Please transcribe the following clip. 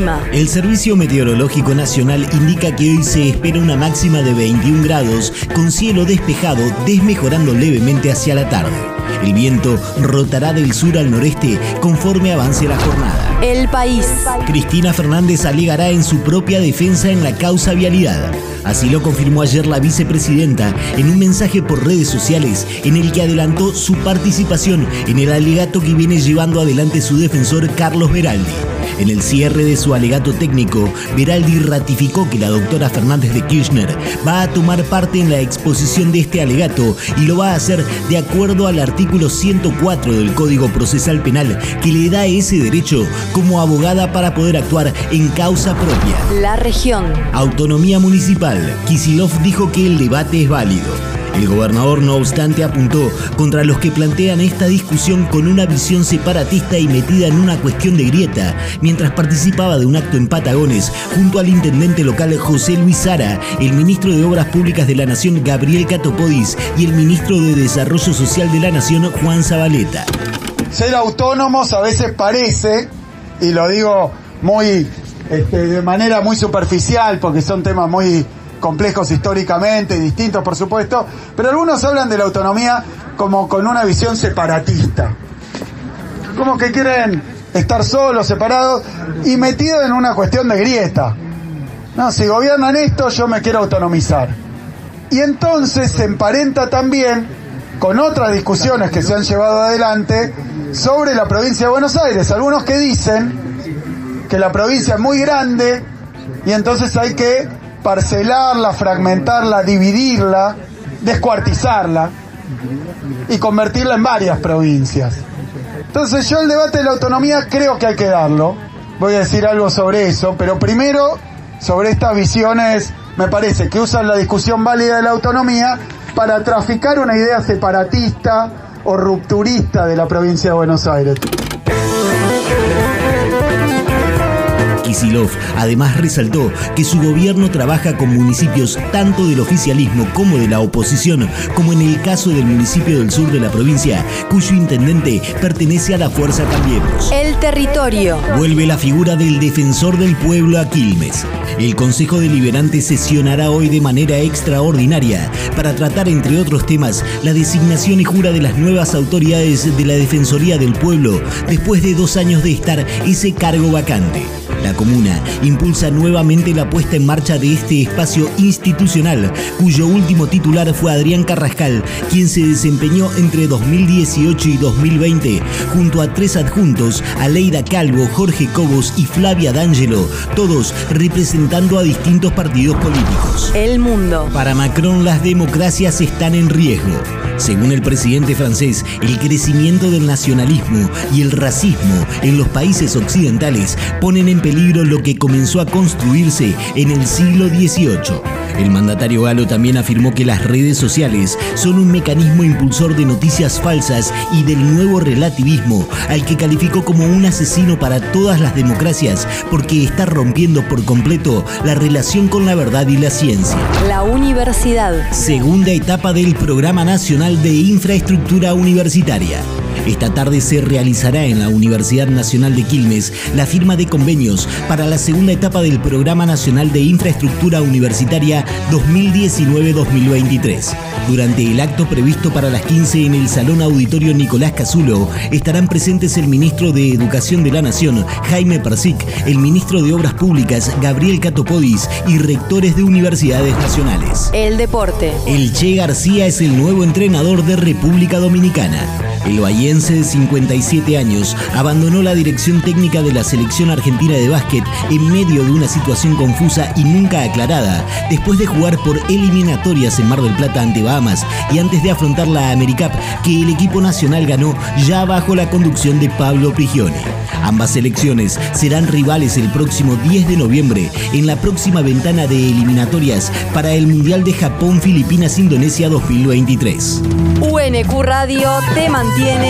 El clima. El Servicio Meteorológico Nacional indica que hoy se espera una máxima de 21 grados con cielo despejado, desmejorando levemente hacia la tarde. El viento rotará del sur al noreste conforme avance la jornada. El país. Cristina Fernández alegará en su propia defensa en la causa vialidad. Así lo confirmó ayer la vicepresidenta en un mensaje por redes sociales en el que adelantó su participación en el alegato que viene llevando adelante su defensor Carlos Beraldi. En el cierre de su alegato técnico, Beraldi ratificó que la doctora Fernández de Kirchner va a tomar parte en la exposición de este alegato y lo va a hacer de acuerdo al artículo 104 del Código Procesal Penal que le da ese derecho como abogada para poder actuar en causa propia. La región. Autonomía municipal. Kisilov dijo que el debate es válido. El gobernador, no obstante, apuntó contra los que plantean esta discusión con una visión separatista y metida en una cuestión de grieta, mientras participaba de un acto en Patagones junto al intendente local José Luis Sara, el ministro de Obras Públicas de la Nación Gabriel Catopodis y el ministro de Desarrollo Social de la Nación Juan Zabaleta. Ser autónomos a veces parece, y lo digo muy este, de manera muy superficial porque son temas muy complejos históricamente, distintos por supuesto, pero algunos hablan de la autonomía como con una visión separatista. Como que quieren estar solos, separados y metidos en una cuestión de grieta. No, si gobiernan esto, yo me quiero autonomizar. Y entonces se emparenta también con otras discusiones que se han llevado adelante sobre la provincia de Buenos Aires. Algunos que dicen que la provincia es muy grande y entonces hay que parcelarla, fragmentarla, dividirla, descuartizarla y convertirla en varias provincias. Entonces yo el debate de la autonomía creo que hay que darlo. Voy a decir algo sobre eso, pero primero sobre estas visiones me parece que usan la discusión válida de la autonomía para traficar una idea separatista o rupturista de la provincia de Buenos Aires. Kisilov además resaltó que su gobierno trabaja con municipios tanto del oficialismo como de la oposición, como en el caso del municipio del sur de la provincia, cuyo intendente pertenece a la Fuerza Cambiemos. El territorio. Vuelve la figura del defensor del pueblo a Quilmes. El Consejo Deliberante sesionará hoy de manera extraordinaria para tratar, entre otros temas, la designación y jura de las nuevas autoridades de la Defensoría del Pueblo después de dos años de estar ese cargo vacante. La comuna impulsa nuevamente la puesta en marcha de este espacio institucional, cuyo último titular fue Adrián Carrascal, quien se desempeñó entre 2018 y 2020 junto a tres adjuntos, Aleida Calvo, Jorge Cobos y Flavia D'Angelo, todos representando a distintos partidos políticos. El mundo. Para Macron las democracias están en riesgo. Según el presidente francés, el crecimiento del nacionalismo y el racismo en los países occidentales ponen en peligro lo que comenzó a construirse en el siglo XVIII. El mandatario galo también afirmó que las redes sociales son un mecanismo impulsor de noticias falsas y del nuevo relativismo, al que calificó como un asesino para todas las democracias porque está rompiendo por completo la relación con la verdad y la ciencia. La universidad. Segunda etapa del Programa Nacional de Infraestructura Universitaria. Esta tarde se realizará en la Universidad Nacional de Quilmes la firma de convenios para la segunda etapa del Programa Nacional de Infraestructura Universitaria 2019-2023. Durante el acto previsto para las 15 en el Salón Auditorio Nicolás Cazulo estarán presentes el ministro de Educación de la Nación, Jaime Persic, el ministro de Obras Públicas, Gabriel Catopodis, y rectores de universidades nacionales. El deporte. El Che García es el nuevo entrenador de República Dominicana. El de 57 años abandonó la dirección técnica de la selección argentina de básquet en medio de una situación confusa y nunca aclarada, después de jugar por eliminatorias en Mar del Plata ante Bahamas y antes de afrontar la AmeriCup que el equipo nacional ganó ya bajo la conducción de Pablo Prigioni. Ambas selecciones serán rivales el próximo 10 de noviembre en la próxima ventana de eliminatorias para el Mundial de Japón, Filipinas, Indonesia 2023. UNQ Radio te mantiene